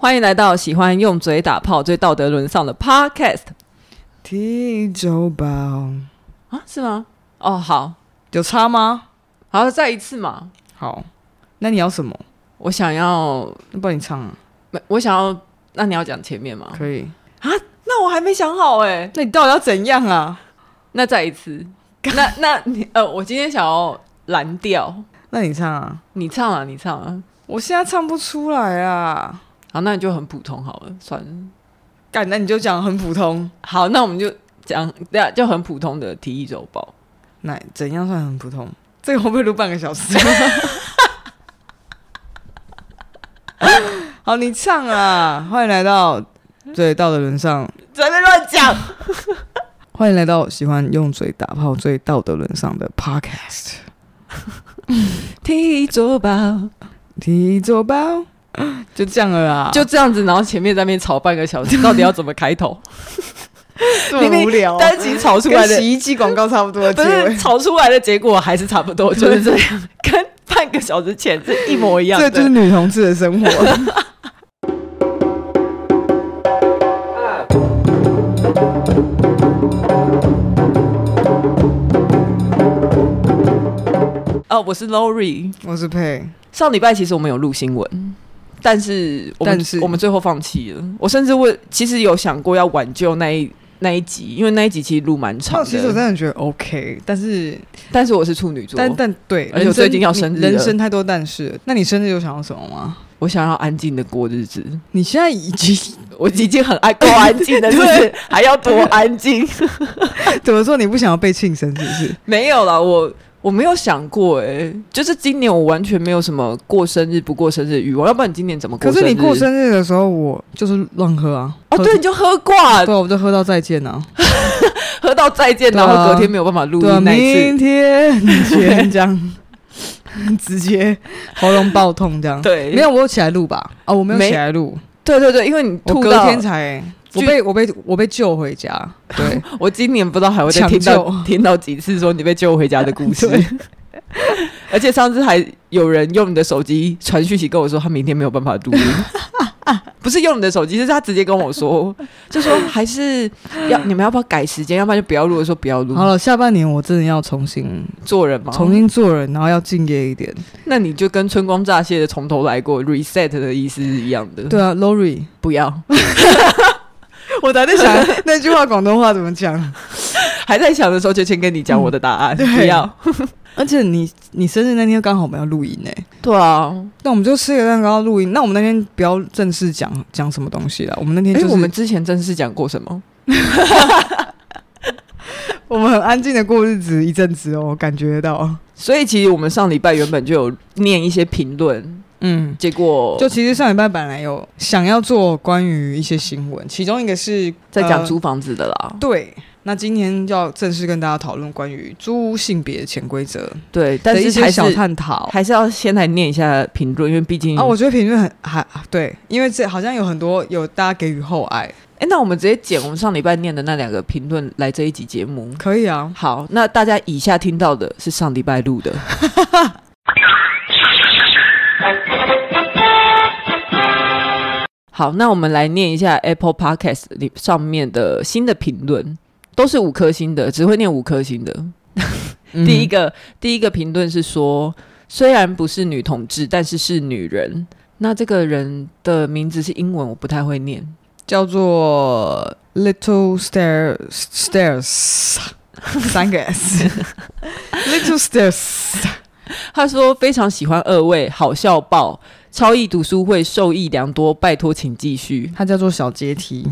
欢迎来到喜欢用嘴打炮、最道德沦丧的 Podcast。体周报啊？是吗？哦，好，有差吗？好，再一次嘛。好，那你要什么？我想要，那帮你唱啊。没，我想要。那你要讲前面吗？可以啊。那我还没想好哎。那你到底要怎样啊？那再一次。那那你呃，我今天想要蓝调。那你唱啊？你唱啊，你唱啊。我现在唱不出来啊。好，那你就很普通好了，算了。干，那你就讲很普通。好，那我们就讲，对啊，就很普通的体液周报。那怎样算很普通？这个会不会录半个小时？好，你唱啊！欢迎来到最道德沦丧，随便乱讲。欢迎来到喜欢用嘴打炮、最道德沦丧的 Podcast。体液周报，体液周报。就这样了啦，就这样子，然后前面在那边吵半个小时，到底要怎么开头？这么无聊，单集吵出来的洗衣机广告差不多，不是吵出来的结果还是差不多，就是这样，跟半个小时前是一模一样的。这就是女同志的生活。哦，我是 Lori，我是佩。上礼拜其实我们有录新闻。但是，我们但是我们最后放弃了。我甚至问，其实有想过要挽救那一那一集，因为那一集其实录蛮长的。其实我真的觉得 OK，但是但是我是处女座，但但对，而且我最近要生日，人生太多但是。那你生日有想要什么吗？我想要安静的过日子。你现在已经，我已经很爱够安静的，就是 还要多安静？怎么说？你不想要被庆生，是不是？没有了，我。我没有想过哎、欸，就是今年我完全没有什么过生日不过生日的欲望，要不然你今年怎么过生日？可是你过生日的时候，我就是乱喝啊！哦，对，你就喝挂，对，我就喝到再见啊，喝到再见，然后隔天没有办法录音那一次，明天先这样，直接喉咙爆痛这样。对，没有，我有起来录吧？哦，我没有起来录。对对对，因为你吐到隔天才。我被我被我被救回家，对 我今年不知道还会再听到听到几次说你被救回家的故事，而且上次还有人用你的手机传讯息跟我说他明天没有办法录音，不是用你的手机，是他直接跟我说，就说还是要你们要不要改时间，要不然就不要录了，说不要录。好了，下半年我真的要重新做人吗？重新做人，然后要敬业一点。那你就跟春光乍泄的从头来过，reset 的意思是一样的。对啊，Lori 不要。我还在想 那句话广东话怎么讲，还在想的时候就先跟你讲我的答案。嗯、不要，而且你你生日那天刚好我们要录音呢。对啊，那我们就吃个蛋糕录音。那我们那天不要正式讲讲什么东西了。我们那天就是、欸、我们之前正式讲过什么？我们很安静的过日子一阵子哦，感觉到。所以其实我们上礼拜原本就有念一些评论。嗯，结果就其实上礼拜本来有想要做关于一些新闻，其中一个是在讲租房子的啦。呃、对，那今天就要正式跟大家讨论关于租屋性别潜规则。对，但是还是小探讨，还是要先来念一下评论，因为毕竟啊，我觉得评论很还对，因为这好像有很多有大家给予厚爱。哎、欸，那我们直接剪我们上礼拜念的那两个评论来这一集节目，可以啊。好，那大家以下听到的是上礼拜录的。好，那我们来念一下 Apple Podcast 里上面的新的评论，都是五颗星的，只会念五颗星的。嗯、第一个，第一个评论是说，虽然不是女同志，但是是女人。那这个人的名字是英文，我不太会念，叫做 Little Stairs Stairs，三个 S，Little Stairs。他说非常喜欢二位，好笑爆。超易读书会受益良多，拜托请继续。它叫做小阶梯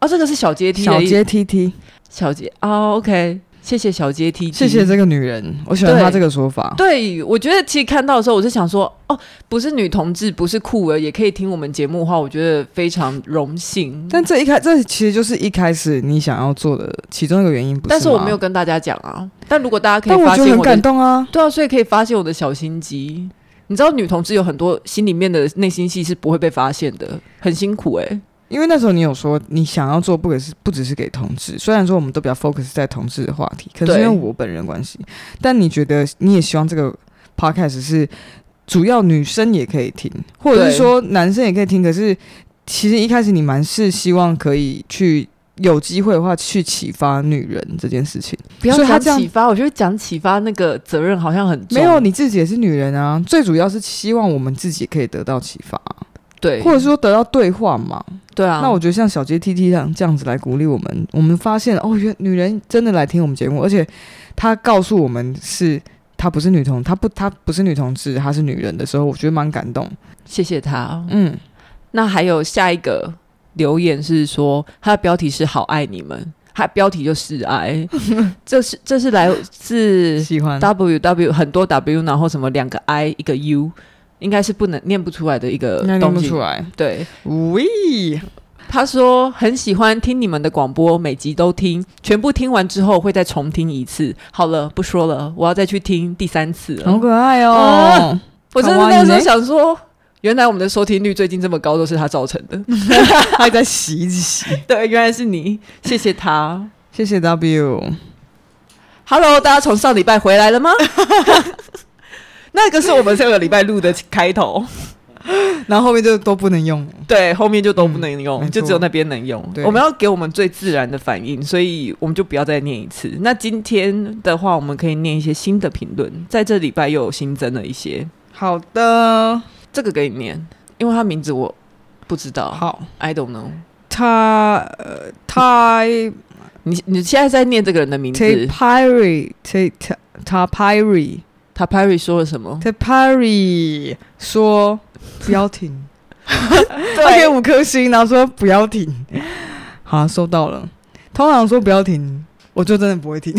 哦，这个是小阶梯，小阶梯梯，小阶哦，OK，谢谢小阶梯，谢谢这个女人，我喜欢她这个说法。对，我觉得其实看到的时候，我是想说，哦，不是女同志，不是酷儿，也可以听我们节目的话，我觉得非常荣幸。但这一开，这其实就是一开始你想要做的其中一个原因，不是？但是我没有跟大家讲啊。但如果大家可以发现我，我很感动啊，对啊，所以可以发现我的小心机。你知道女同志有很多心里面的内心戏是不会被发现的，很辛苦哎、欸。因为那时候你有说你想要做，不只是不只是给同志，虽然说我们都比较 focus 在同志的话题，可是因为我本人关系，但你觉得你也希望这个 podcast 是主要女生也可以听，或者是说男生也可以听，可是其实一开始你蛮是希望可以去有机会的话去启发女人这件事情。不要讲启发，我觉得讲启发那个责任好像很重。没有，你自己也是女人啊，最主要是希望我们自己可以得到启发，对，或者说得到对话嘛。对啊，那我觉得像小杰 T T 这样这样子来鼓励我们，我们发现哦，原女人真的来听我们节目，而且她告诉我们是她不是女同，她不她不是女同志，她是女人的时候，我觉得蛮感动。谢谢她。嗯，那还有下一个留言是说，他的标题是“好爱你们”，他的标题就是爱，这是这是来自喜欢 W W 很多 W，然后什么两个 I 一个 U。应该是不能念不出来的一个东西，念不出来。对，喂，他说很喜欢听你们的广播，每集都听，全部听完之后会再重听一次。好了，不说了，我要再去听第三次了。好可爱哦！啊、我真的那时候想说，原来我们的收听率最近这么高，都是他造成的。他还在洗一直洗。对，原来是你，谢谢他，谢谢 W。Hello，大家从上礼拜回来了吗？那个是我们上个礼拜录的开头，然后后面就都不能用。对，后面就都不能用，嗯、就只有那边能用。对，我们要给我们最自然的反应，所以我们就不要再念一次。那今天的话，我们可以念一些新的评论，在这礼拜又有新增了一些。好的，这个给你念，因为他名字我不知道。好，I don't know。他呃，他，你你现在在念这个人的名字？Tapiri，Tapiri。他 Perry 说了什么？他 Perry 说不要停，他给五颗星，然后说不要停。好，收到了。通常说不要停，我就真的不会停。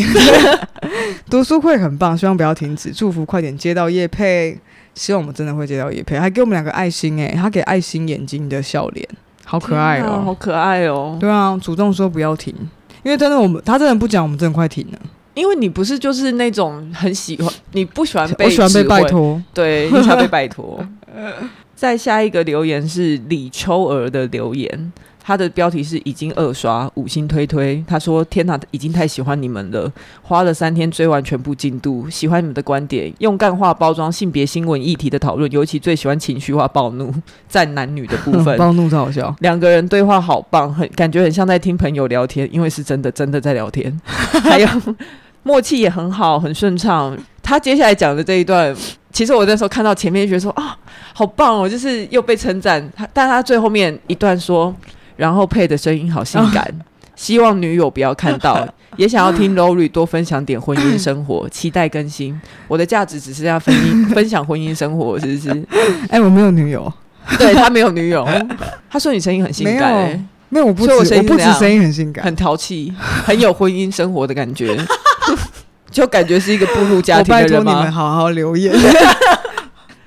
读书会很棒，希望不要停止。祝福快点接到业配，希望我们真的会接到叶佩。还给我们两个爱心诶，他给爱心眼睛的笑脸，好可爱哦，好可爱哦。对啊，主动说不要停，因为真的我们他真的不讲，我们真的快停了。因为你不是就是那种很喜欢，你不喜欢被 我喜欢被拜托，对，你喜欢被拜托。再下一个留言是李秋儿的留言，他的标题是已经二刷五星推推。他说：“天哪，已经太喜欢你们了，花了三天追完全部进度，喜欢你们的观点，用干话包装性别新闻议题的讨论，尤其最喜欢情绪化暴怒，赞男女的部分，暴怒超好笑。两个人对话好棒，很感觉很像在听朋友聊天，因为是真的真的在聊天，还有。”默契也很好，很顺畅。他接下来讲的这一段，其实我那时候看到前面就觉得说啊，好棒哦，就是又被称赞。他，但他最后面一段说，然后配的声音好性感，哦、希望女友不要看到，也想要听 Lori 多分享点婚姻生活，期待更新。我的价值只是要分 分享婚姻生活，是不是？哎、欸，我没有女友，对他没有女友。他说你声音很性感、欸，没有，我不止，我，我不止声音很性感，很淘气，很有婚姻生活的感觉。就感觉是一个步入家庭的人吗？拜托你们好好留言。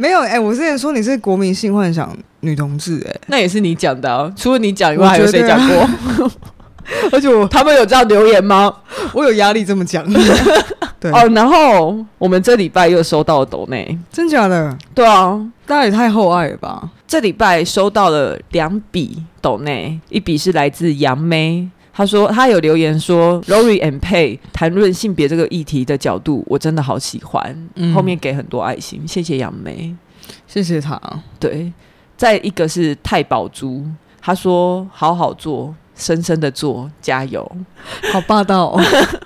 没有哎、欸，我之前说你是国民性幻想女同志、欸，哎，那也是你讲的、啊。除了你讲以外，还有谁讲过？而且我 他们有这样留言吗？我有压力这么讲。对哦，然后我们这礼拜又收到了抖内，真假的？对啊，大家也太厚爱了吧！这礼拜收到了两笔抖内，一笔是来自杨妹。他说他有留言说，Lori and Pay 谈论性别这个议题的角度，我真的好喜欢。嗯、后面给很多爱心，谢谢杨梅，谢谢他。对，再一个是太宝珠，他说好好做，深深的做，加油，好霸道哦。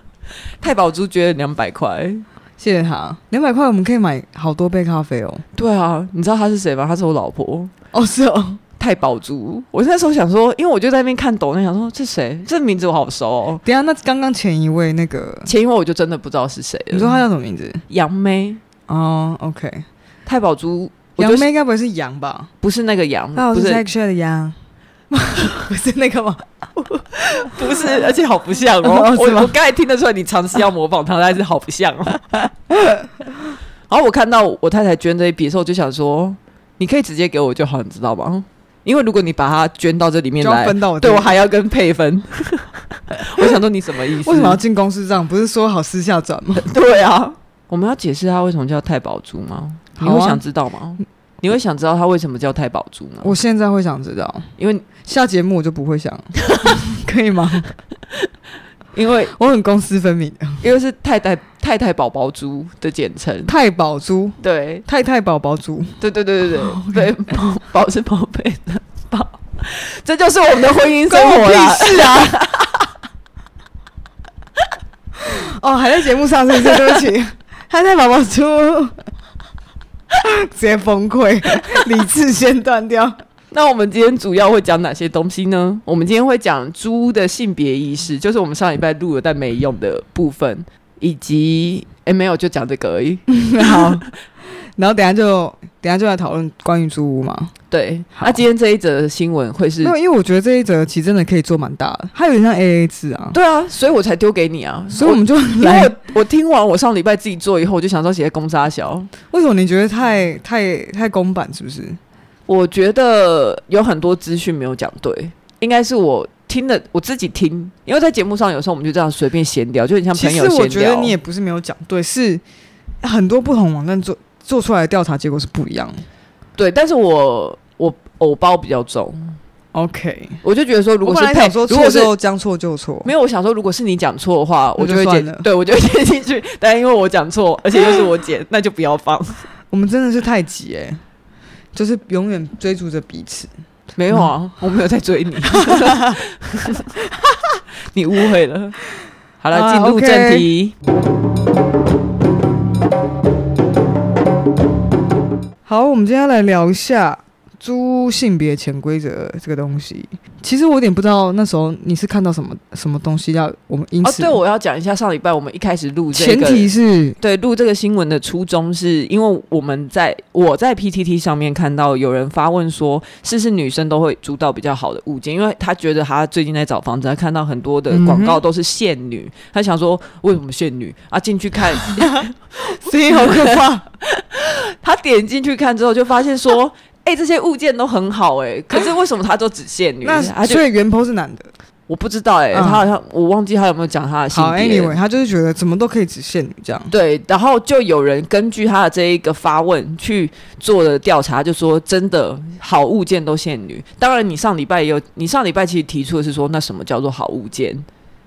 太宝珠捐了两百块，谢谢他，两百块我们可以买好多杯咖啡哦。对啊，你知道他是谁吗？他是我老婆。哦，是哦。太宝珠，我那时候想说，因为我就在那边看抖音，想说这谁？这名字我好熟哦。等下，那刚刚前一位那个前一位我就真的不知道是谁。你说他叫什么名字？杨梅。哦，OK。太宝珠，杨妹该不会是杨吧？不是那个杨，不是 sexual 的杨，不是那个吗？不是，而且好不像哦。我我刚才听得出来，你尝试要模仿他，但是好不像哦。然后我看到我太太捐这一笔的时候，我就想说，你可以直接给我就好，你知道吗？因为如果你把它捐到这里面来，分到我对我还要跟配分。我想说你什么意思？为什么要进公司账？不是说好私下转吗？对啊，我们要解释他为什么叫太宝珠吗？你会想知道吗？啊、你会想知道他为什么叫太宝珠吗？我现在会想知道，因为下节目我就不会想，可以吗？因为我很公私分明，因为是太太太太宝宝猪的简称，太宝猪，对，太太宝宝猪，对对对对对，对 宝宝是宝贝的宝，这就是我们的婚姻生活啦。是啊。哦，还在节目上，是不是？对不起，太太宝宝猪，直接崩溃，理智先断掉。那我们今天主要会讲哪些东西呢？我们今天会讲猪的性别意识，就是我们上礼拜录了但没用的部分，以及哎、欸、没有就讲这个而已。好，然后等下就等下就来讨论关于猪屋嘛。对，那、啊、今天这一则新闻会是？因为我觉得这一则其实真的可以做蛮大的，它有点像 AA 制啊。对啊，所以我才丢给你啊。所以我们就 来，我，我听完我上礼拜自己做以后，我就想说写在公沙小。为什么你觉得太太太公版？是不是？我觉得有很多资讯没有讲对，应该是我听的我自己听，因为在节目上有时候我们就这样随便闲聊，就很像朋友闲聊。其实我觉得你也不是没有讲对，是很多不同网站做做出来的调查结果是不一样。对，但是我我偶包比较重。OK，我就觉得说，如果是配，说如果是将错就错，没有，我想说，如果是你讲错的话，我就会剪，了。对我就会剪进去。但因为我讲错，而且又是我剪，那就不要放。我们真的是太急哎、欸。就是永远追逐着彼此，没有啊，我没有在追你，你误会了。好了，进入正题。好，我们今天来聊一下。猪性别潜规则这个东西，其实我有点不知道那时候你是看到什么什么东西要我们因此哦，对，我要讲一下上礼拜我们一开始录这个，前提是对录这个新闻的初衷是因为我们在我在 PTT 上面看到有人发问说，是不是女生都会租到比较好的物件？因为他觉得他最近在找房子，他看到很多的广告都是限女，嗯、他想说为什么限女啊？进去看，声音好可怕。他点进去看之后就发现说。哎、欸，这些物件都很好哎、欸，可是为什么他都只限女？那所以原 po 是男的，我不知道哎、欸嗯，他好像我忘记他有没有讲他的性别。好，anyway，他就是觉得怎么都可以只限女这样。对，然后就有人根据他的这一个发问去做了调查，就说真的好物件都限女。当然，你上礼拜也有，你上礼拜其实提出的是说，那什么叫做好物件？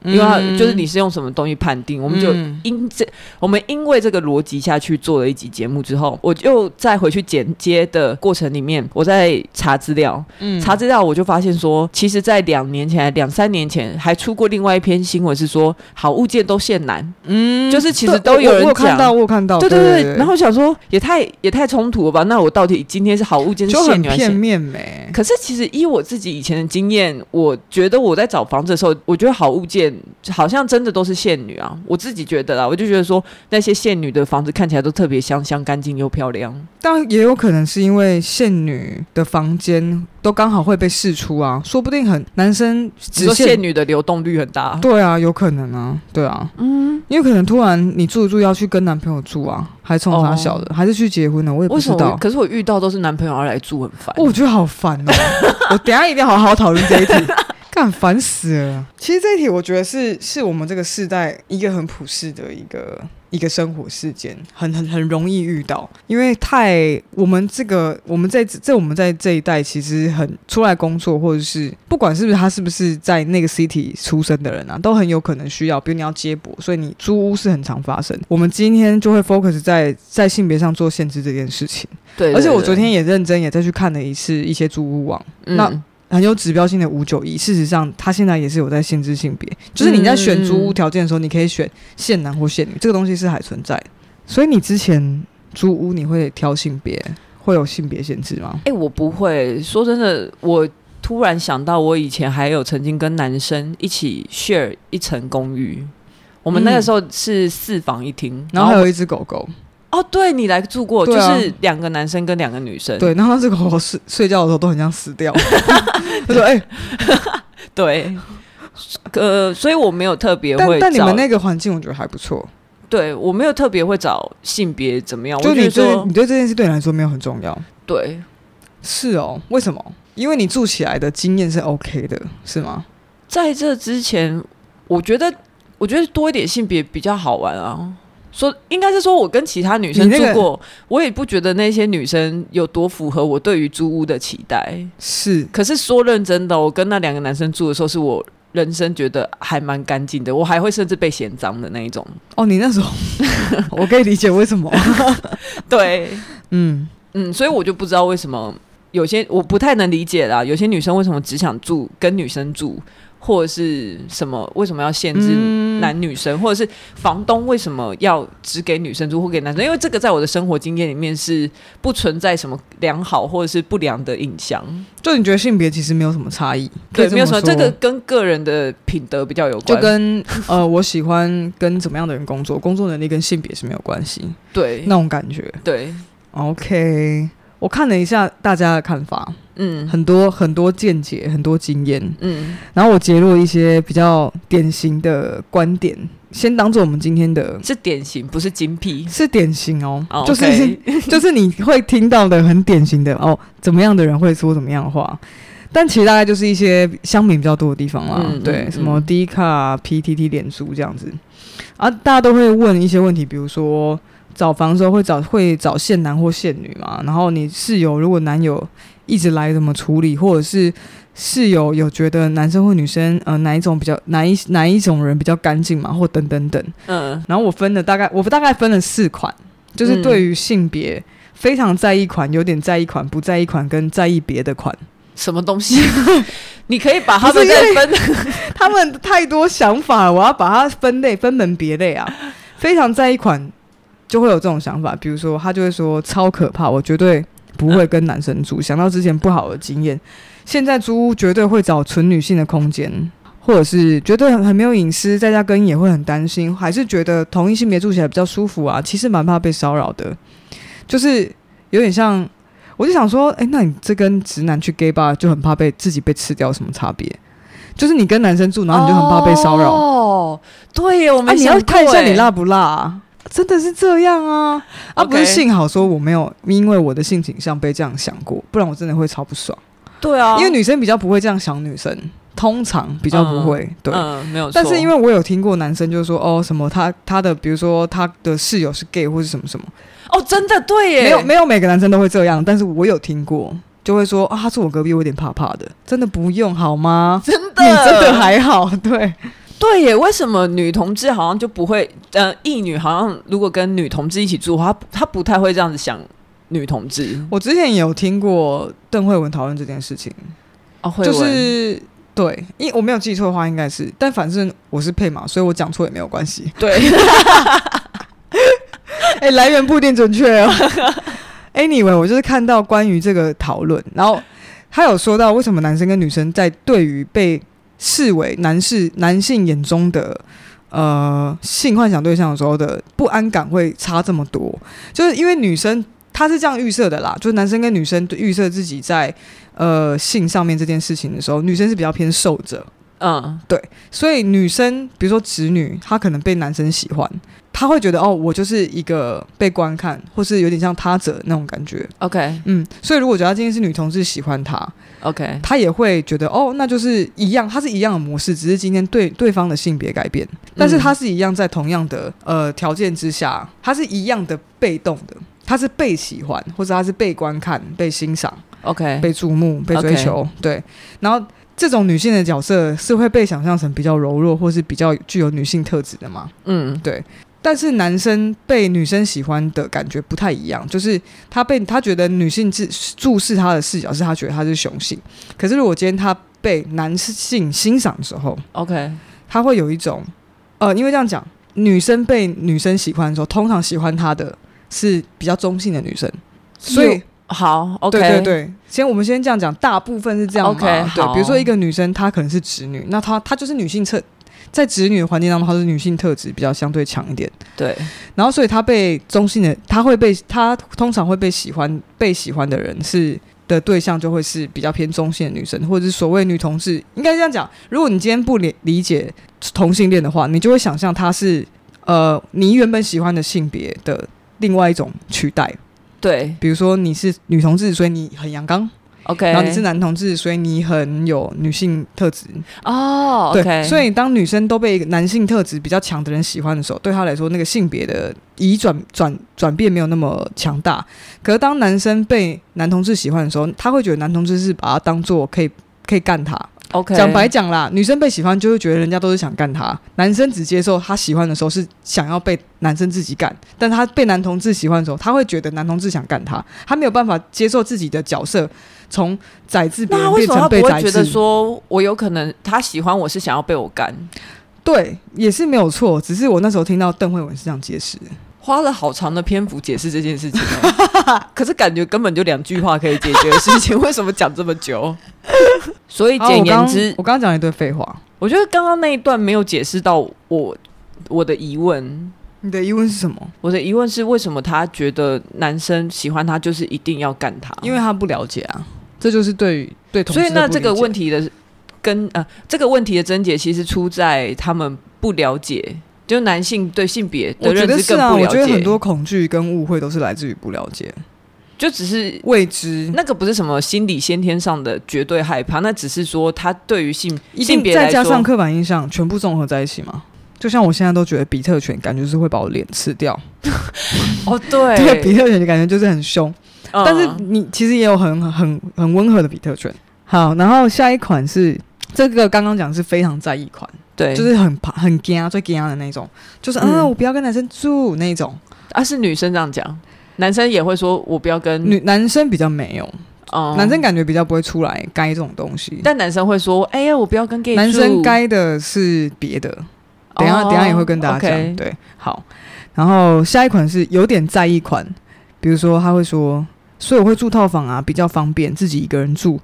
因为就是你是用什么东西判定，嗯、我们就因这我们因为这个逻辑下去做了一集节目之后，我又再回去剪接的过程里面，我在查资料，嗯，查资料我就发现说，其实，在两年前、两三年前还出过另外一篇新闻，是说好物件都限男，嗯，就是其实都有人讲，看到我看到，对对对，然后想说也太也太冲突了吧？那我到底今天是好物件是限女片面没？可是其实依我自己以前的经验，我觉得我在找房子的时候，我觉得好物件。好像真的都是现女啊！我自己觉得啦，我就觉得说那些现女的房子看起来都特别香香、干净又漂亮。但也有可能是因为现女的房间都刚好会被试出啊，说不定很男生只说限女的流动率很大。对啊，有可能啊，对啊，嗯，因为可能突然你住住要去跟男朋友住啊，还冲他小的、哦，还是去结婚呢？我也不知道。可是我遇到都是男朋友要来住，很烦。我觉得好烦哦！我等下一定要好好讨论这一题。干烦死了！其实这一题我觉得是是我们这个世代一个很普世的一个一个生活事件，很很很容易遇到，因为太我们这个我们在这我们在这一代其实很出来工作，或者是不管是不是他是不是在那个 city 出生的人啊，都很有可能需要，比如你要接驳，所以你租屋是很常发生。我们今天就会 focus 在在性别上做限制这件事情。对，对，对，而且我昨天也认真也再去看了一次一些租屋网，嗯、那。很有指标性的五九一，事实上，它现在也是有在限制性别，就是你在选租屋条件的时候，你可以选限男或限女，这个东西是还存在。所以你之前租屋你会挑性别，会有性别限制吗？哎、欸，我不会。说真的，我突然想到，我以前还有曾经跟男生一起 share 一层公寓，我们那个时候是四房一厅、嗯，然后还有一只狗狗。哦，对，你来住过，啊，就是两个男生跟两个女生。对，然后这个狗狗睡睡觉的时候都很像死掉。他说：“哎、欸，对，呃，所以我没有特别会找。但但你们那个环境，我觉得还不错。对，我没有特别会找性别怎么样。就你对你对这件事对你来说没有很重要。对，是哦。为什么？因为你住起来的经验是 OK 的，是吗？在这之前，我觉得我觉得多一点性别比较好玩啊。说应该是说，我跟其他女生住过，那个，我也不觉得那些女生有多符合我对于租屋的期待。是，可是说认真的，我跟那两个男生住的时候，是我人生觉得还蛮干净的，我还会甚至被嫌脏的那一种。哦，你那时候，我可以理解为什么。对，嗯嗯，所以我就不知道为什么有些我不太能理解啦，有些女生为什么只想住跟女生住？或者是什么？为什么要限制男女生？嗯、或者是房东为什么要只给女生住或给男生？因为这个在我的生活经验里面是不存在什么良好或者是不良的印象。就你觉得性别其实没有什么差异？对，没有什么。这个跟个人的品德比较有关。就跟呃，我喜欢跟怎么样的人工作，工作能力跟性别是没有关系。对，那种感觉。对，OK。我看了一下大家的看法，嗯，很多很多见解，很多经验，嗯，然后我截录一些比较典型的观点，先当做我们今天的，是典型，不是精辟，是典型哦，oh. 就是 就是你会听到的很典型的哦，怎么样的人会说怎么样的话，但其实大概就是一些乡民比较多的地方啦，嗯、对，嗯、什么 D 卡、PTT、脸书这样子，啊，大家都会问一些问题，比如说。找房的时候会找会找现男或现女嘛？然后你室友如果男友一直来怎么处理？或者是室友有觉得男生或女生呃哪一种比较哪一哪一种人比较干净嘛？或等等等。嗯。然后我分了大概我大概分了四款，就是对于性别非常在意款、有点在意款、不在意款跟在意别的款。什么东西？你可以把他们再分。他们太多想法了，我要把它分类分门别类啊。非常在意款。就会有这种想法，比如说他就会说超可怕，我绝对不会跟男生住。想到之前不好的经验，现在租屋绝对会找纯女性的空间，或者是觉得很很没有隐私，在家跟也会很担心，还是觉得同一性别住起来比较舒服啊。其实蛮怕被骚扰的，就是有点像，我就想说，哎，那你这跟直男去 gay bar 就很怕被自己被吃掉什么差别？就是你跟男生住，然后你就很怕被骚扰。哦，对，我们、啊、你要看一下你辣不辣啊。真的是这样啊！啊，不是幸好说我没有因为我的性倾向被这样想过，不然我真的会超不爽。对啊，因为女生比较不会这样想，女生通常比较不会。嗯、对，嗯，没有错。但是因为我有听过男生就是说哦，什么他他的，比如说他的室友是 gay 或是什么什么。哦，真的对耶，没有没有每个男生都会这样，但是我有听过，就会说啊，他住我隔壁，我有点怕怕的。真的不用好吗？真的，你真的还好，对。对耶，为什么女同志好像就不会？呃，异女好像如果跟女同志一起住的话，她不太会这样子想女同志。我之前也有听过邓惠文讨论这件事情，哦，就是对，因为我没有记错的话，应该是，但反正我是配嘛，所以我讲错也没有关系。对，哎、欸，来源不一定准确哦。Anyway，我就是看到关于这个讨论，然后他有说到为什么男生跟女生在对于被视为男士男性眼中的呃性幻想对象的时候的不安感会差这么多，就是因为女生她是这样预设的啦，就是男生跟女生预设自己在呃性上面这件事情的时候，女生是比较偏受者，嗯，对，所以女生比如说直女，她可能被男生喜欢。他会觉得哦，我就是一个被观看，或是有点像他者那种感觉。OK，嗯，所以如果觉得他今天是女同志喜欢他，OK，他也会觉得哦，那就是一样，他是一样的模式，只是今天对对方的性别改变，但是他是一样在同样的呃条件之下，他是一样的被动的，他是被喜欢，或者他是被观看、被欣赏，OK，被注目、被追求.对。然后这种女性的角色是会被想象成比较柔弱，或是比较具有女性特质的吗？嗯，对。但是男生被女生喜欢的感觉不太一样，就是他被他觉得女性注注视他的视角是他觉得他是雄性，可是如果今天他被男性欣赏的时候，OK，他会有一种呃，因为这样讲，女生被女生喜欢的时候，通常喜欢她的是比较中性的女生，所以好，OK，对对对，先我们先这样讲，大部分是这样，OK，对，比如说一个女生她可能是直女，那她她就是女性侧。在直女的环境当中，她是女性特质比较相对强一点。对，然后所以她被中性的，她会被她通常会被喜欢，被喜欢的人是的对象就会是比较偏中性的女生，或者是所谓女同志。应该这样讲，如果你今天不理理解同性恋的话，你就会想象她是呃你原本喜欢的性别的另外一种取代。对，比如说你是女同志，所以你很阳刚。OK，然后你是男同志，所以你很有女性特质哦。Oh. 对，所以当女生都被一个男性特质比较强的人喜欢的时候，对他来说那个性别的移转转转变没有那么强大。可是当男生被男同志喜欢的时候，他会觉得男同志是把他当做可以可以干他 OK，讲白讲啦，女生被喜欢就会觉得人家都是想干她，男生只接受他喜欢的时候是想要被男生自己干，但他被男同志喜欢的时候，他会觉得男同志想干他，他没有办法接受自己的角色从宰制别人变成被宰制。那为什么他不会觉得说我有可能他喜欢我是想要被我干？对，也是没有错，只是我那时候听到邓慧文是这样解释。花了好长的篇幅解释这件事情，可是感觉根本就两句话可以解决的事情，为什么讲这么久？所以简言之，我刚刚讲一堆废话。我觉得刚刚那一段没有解释到我我的疑问。你的疑问是什么？我的疑问是为什么他觉得男生喜欢他就是一定要干他？因为他不了解啊，这就是对于对同。所以那这个问题的跟呃这个问题的症结其实出在他们不了解。就男性对性别的认知更不了解，我觉得是啊，我觉得很多恐惧跟误会都是来自于不了解，就只是未知。那个不是什么心理先天上的绝对害怕，那只是说他对于性性别再加上刻板印象，全部综合在一起嘛。就像我现在都觉得比特犬感觉是会把我脸吃掉。哦，对，对比特犬的感觉就是很凶，嗯，但是你其实也有很很很温和的比特犬。好，然后下一款是这个刚刚讲是非常在意款。对，就是很怕、很惊、最惊的那种，就是啊、嗯，我不要跟男生住那种。啊，是女生这样讲，男生也会说我不要跟女男生比较没有，哦、嗯，男生感觉比较不会出来该这种东西。但男生会说，哎呀，我不要跟。男生该的是别的，等一下、哦、等一下也会跟大家讲。对，好，然后下一款是有点在意款，比如说他会说，所以我会住套房啊，比较方便，自己一个人住。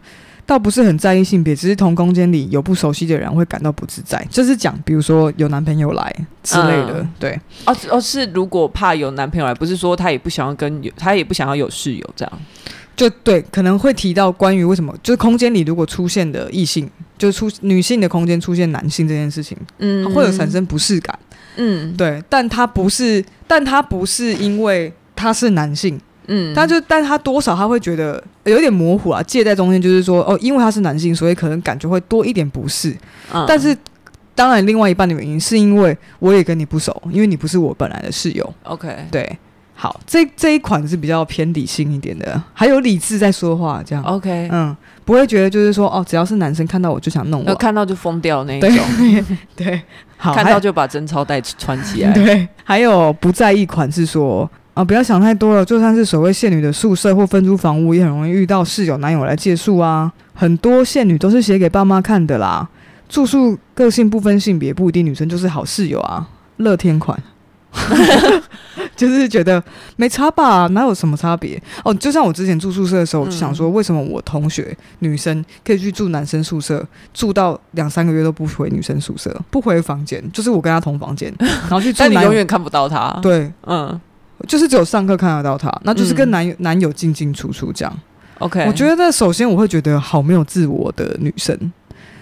倒不是很在意性别，只是同空间里有不熟悉的人会感到不自在。就是讲，比如说有男朋友来之类的，嗯、对。哦哦，是如果怕有男朋友来，不是说他也不想要跟有，他也不想要有室友这样。就对，可能会提到关于为什么，就是空间里如果出现的异性，就是出女性的空间出现男性这件事情，嗯，会有产生不适感，嗯，对。但他不是，但他不是因为他是男性。嗯，但就，但他多少他会觉得有点模糊啊，介在中间，就是说，哦，因为他是男性，所以可能感觉会多一点不适。嗯，但是当然，另外一半的原因是因为我也跟你不熟，因为你不是我本来的室友。OK，对，好，这这一款是比较偏理性一点的，还有理智在说话，这样。OK，嗯，不会觉得就是说，哦，只要是男生看到我就想弄我，看到就疯掉那一种。对，对，好，看到就把贞操带穿起来。对，还有不在意款是说。啊，不要想太多了。就算是所谓现女的宿舍或分租房屋，也很容易遇到室友、男友来借宿啊。很多现女都是写给爸妈看的啦。住宿个性不分性别，不一定女生就是好室友啊。乐天款，就是觉得没差吧？哪有什么差别？哦，就像我之前住宿舍的时候，我就想说，为什么我同学女生可以去住男生宿舍，住到两三个月都不回女生宿舍，不回房间，就是我跟她同房间，然后去住，但你永远看不到她。对，嗯。就是只有上课看得到他，那就是跟男友、嗯、男友进进出出这样。OK，我觉得首先我会觉得好没有自我的女生，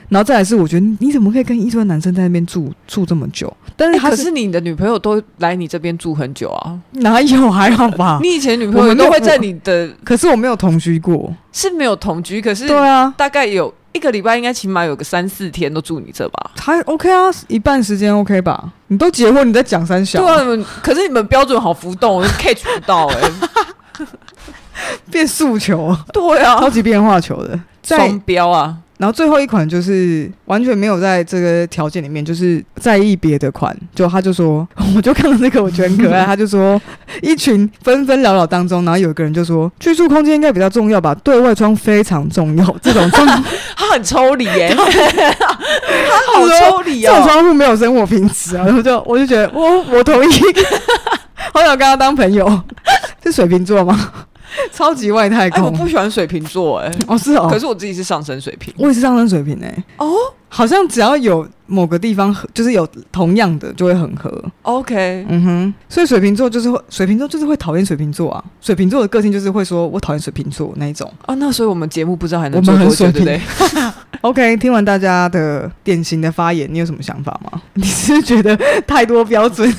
然后再来是我觉得你怎么可以跟一堆男生在那边住住这么久？但是他是、欸、可是你的女朋友都来你这边住很久啊？哪有还好吧？你以前女朋友都会在你的，可是我没有同居过，是没有同居，可是对啊，大概有。一个礼拜应该起码有个三四天都住你这吧？还 OK 啊，一半时间 OK 吧？你都结婚，你在讲三小？对啊，可是你们标准好浮动，我 catch 不到哎、欸，变速球，对啊，超级变化球的双标啊！然后最后一款就是完全没有在这个条件里面，就是在意别的款。就他就说，我就看到这个，我觉得很可爱。他就说，一群纷纷扰扰当中，然后有一个人就说，居住空间应该比较重要吧？对外窗非常重要。这种窗他很抽离耶，他好抽离哦。这种窗户没有生活品质啊！然后就我就觉得，我我同意，好想跟他当朋友。是水瓶座吗？超级外太空，欸，我不喜欢水瓶座，哎，哦是哦，可是我自己是上升水瓶，我也是上升水瓶，哎，哦，好像只要有某个地方就是有同样的就会很合，OK，嗯哼，所以水瓶座就是会，水瓶座就是会讨厌水瓶座啊，水瓶座的个性就是会说我讨厌水瓶座那一种。啊，那所以我们节目不知道还能做多久，对不对？OK，听完大家的典型的发言，你有什么想法吗？你是觉得太多标准？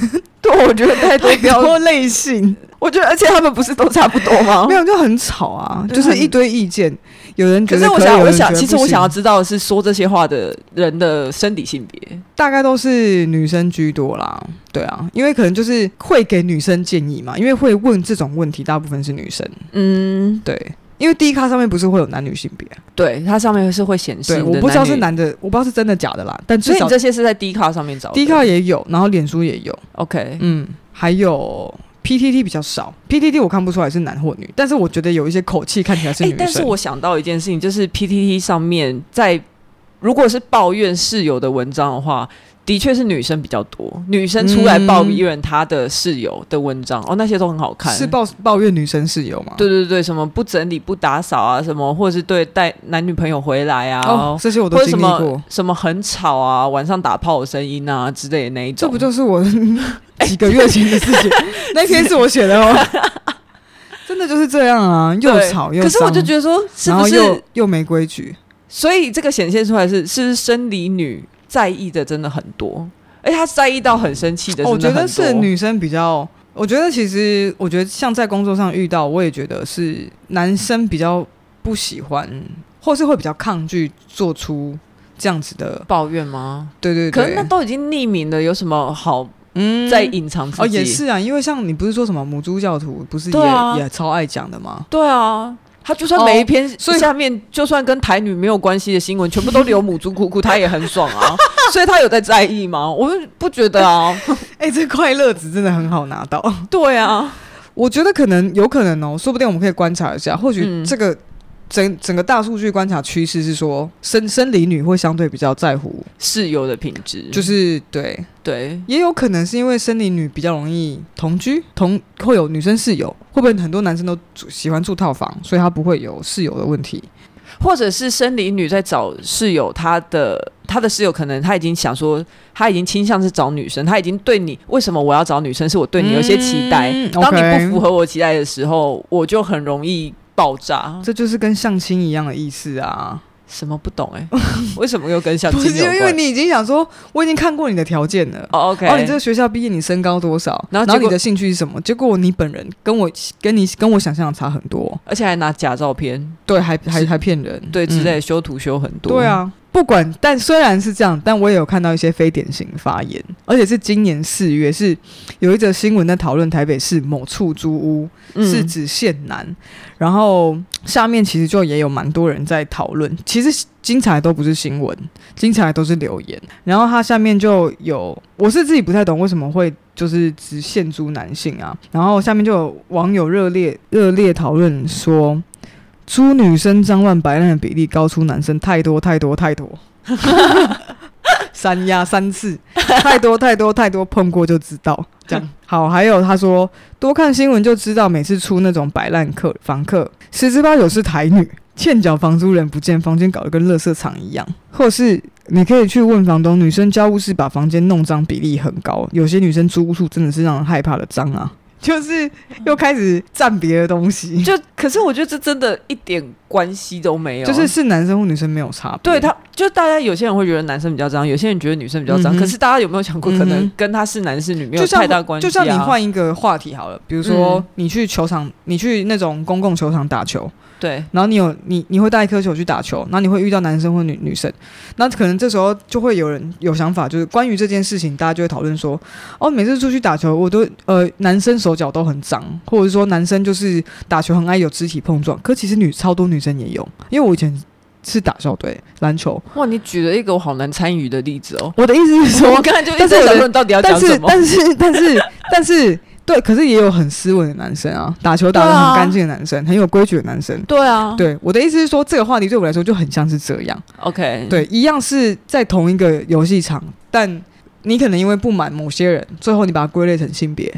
对，我觉得太多标准。类型。我觉得，而且他们不是都差不多吗？没有，就很吵啊，就是一堆意见。有人觉得可，可是我想，我想，其实我想要知道的是，说这些话的人的生理性别，大概都是女生居多啦。对啊，因为可能就是会给女生建议嘛，因为会问这种问题，大部分是女生。嗯，对。因为 D 卡上面不是会有男女性别？对，它上面是会显示。我不知道是男的，我不知道是真的假的啦。但至少这些是在 D 卡上面找的。D 卡也有，然后脸书也有。OK，嗯，还有 PTT 比较少，PTT 我看不出来是男或女，但是我觉得有一些口气看起来是女生。但是我想到一件事情，就是 PTT 上面在如果是抱怨室友的文章的话。的确是女生比较多，女生出来抱怨她的室友的文章、嗯、哦，那些都很好看。是抱抱怨女生室友吗？对对对，什么不整理不打扫啊，什么或者是对带男女朋友回来啊，哦、这些我都经历过。什么，什么很吵啊，晚上打炮的声音啊之类的那一种。这不就是我 几个月前的事情？那天是我写的哦，真的就是这样啊，又吵又。可是我就觉得说，是不是又又没规矩？所以这个显现出来是是生理女。在意的真的很多，而且他在意到很生气的，的。我觉得是女生比较，我觉得其实，我觉得像在工作上遇到，我也觉得是男生比较不喜欢，或是会比较抗拒做出这样子的抱怨吗？对对对，可是那都已经匿名了，有什么好嗯在隐藏自己？哦，也是啊，因为像你不是说什么母猪教徒，不是也、啊、也超爱讲的吗？对啊。他就算每一篇，所以下面就算跟台女没有关系的新闻，全部都留母猪哭哭，他也很爽啊。所以他有在在意吗？我不觉得啊。哎、欸，这快乐值真的很好拿到。对啊，我觉得可能有可能哦，说不定我们可以观察一下，或许这个。嗯整整个大数据观察趋势是说，生生理女会相对比较在乎室友的品质，就是对。对，也有可能是因为生理女比较容易同居，同会有女生室友，会不会很多男生都喜欢住套房，所以他不会有室友的问题，或者是生理女在找室友，她的她的室友可能她已经想说，她已经倾向是找女生，她已经对你为什么我要找女生，是我对你有些期待，嗯、当你不符合我期待的时候，我就很容易。爆炸，这就是跟相亲一样的意思啊！什么不懂哎、欸？为什么又跟相亲？不是因为你已经想说，我已经看过你的条件了。哦，OK。哦，你这个学校毕业，你身高多少？然后，然后你的兴趣是什么？结果你本人跟我跟你跟我想象的差很多，而且还拿假照片，对，还还还骗人，对，之类修图修很多。对啊。不管，但虽然是这样，但我也有看到一些非典型发言，而且是今年四月，是有一则新闻在讨论台北市某处租屋是指限男，嗯、然后下面其实就也有蛮多人在讨论，其实精彩都不是新闻，精彩都是留言，然后他下面就有，我是自己不太懂为什么会就是只限租男性啊，然后下面就有网友热烈热烈讨论说。租女生脏乱摆烂的比例高出男生太多太多太多，三压三次，太多太多太多，碰过就知道。这样好，还有他说多看新闻就知道，每次出那种摆烂客房客，十之八九是台女，欠缴房租人不见，房间搞得跟垃圾场一样。或是你可以去问房东，女生交屋室把房间弄脏比例很高，有些女生租屋处真的是让人害怕的脏啊。就是又开始占别的东西，就可是我觉得这真的一点关系都没有，就是是男生或女生没有差别。对他，就大家有些人会觉得男生比较脏，有些人觉得女生比较脏。嗯、可是大家有没有想过，可能跟他是男是女没有太大关系、啊？就像你换一个话题好了，比如说你去球场，你去那种公共球场打球。对，然后你有你你会带一颗球去打球，然后你会遇到男生或女女生，那可能这时候就会有人有想法，就是关于这件事情，大家就会讨论说，哦，每次出去打球，我都呃男生手脚都很脏，或者说男生就是打球很爱有肢体碰撞，可其实女超多女生也有，因为我以前是打校队篮球。哇，你举了一个我好难参与的例子哦。我的意思是说，我刚才就一直在讨论到底要讲什么，但是但是但是但是。但是对，可是也有很斯文的男生啊，打球打得很干净的男生，啊、很有规矩的男生。对啊，对，我的意思是说，这个话题对我来说就很像是这样。OK，对，一样是在同一个游戏场，但你可能因为不满某些人，最后你把它归类成性别。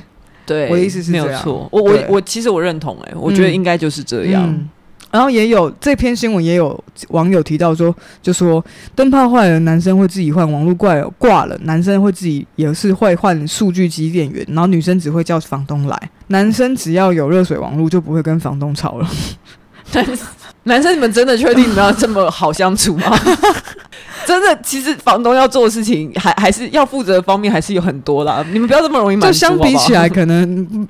对，我的意思是这样。没有错，我我我其实我认同、欸，哎，我觉得应该就是这样。嗯嗯然后也有这篇新闻，也有网友提到说，就说灯泡坏了，男生会自己换；网络怪了挂了，男生会自己也是会换数据机电源，然后女生只会叫房东来。男生只要有热水网络，就不会跟房东吵了。男生，你们真的确定你们要这么好相处吗？真的，其实房东要做的事情，还还是要负责的方面还是有很多啦。你们不要这么容易满足。就相比起来，可能。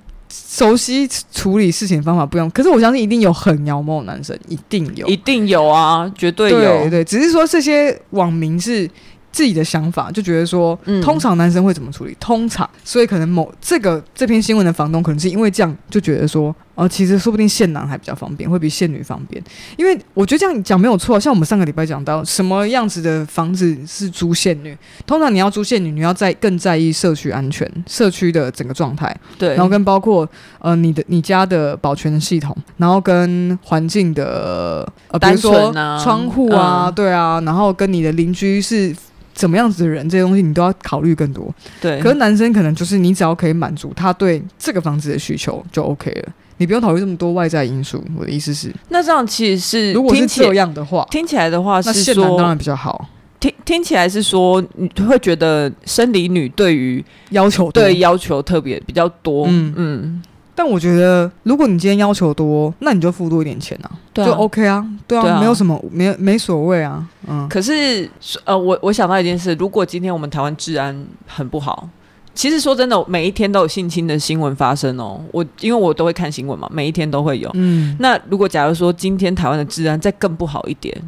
熟悉处理事情方法不一样，可是我相信一定有很妖魔的男生，一定有，一定有啊，绝对有。对对，只是说这些网民是自己的想法，就觉得说，嗯通常男生会怎么处理？通常，所以可能某这个这篇新闻的房东可能是因为这样就觉得说，哦，其实说不定现男还比较方便，会比现女方便。因为我觉得这样讲没有错。像我们上个礼拜讲到，什么样子的房子是租现女？通常你要租现女，你要在更在意社区安全、社区的整个状态，对，然后跟包括呃你的你家的保全的系统，然后跟环境的呃，比如说窗户啊，嗯、对啊，然后跟你的邻居是。怎么样子的人，这些东西你都要考虑更多。对，可是男生可能就是你只要可以满足他对这个房子的需求就 OK 了，你不用考虑这么多外在因素。我的意思是，那这样其实是如果是这样的话，听起来的话是说，当然比较好。听听起来是说，你会觉得生理女对于要求对要求特别比较多。嗯嗯。但我觉得，如果你今天要求多，那你就付多一点钱啊，就 OK 啊，对啊，没有什么，没没所谓啊，嗯。可是，呃，我我想到一件事，如果今天我们台湾治安很不好，其实说真的，每一天都有性侵的新闻发生哦。我因为我都会看新闻嘛，每一天都会有。嗯。那如果假如说今天台湾的治安再更不好一点，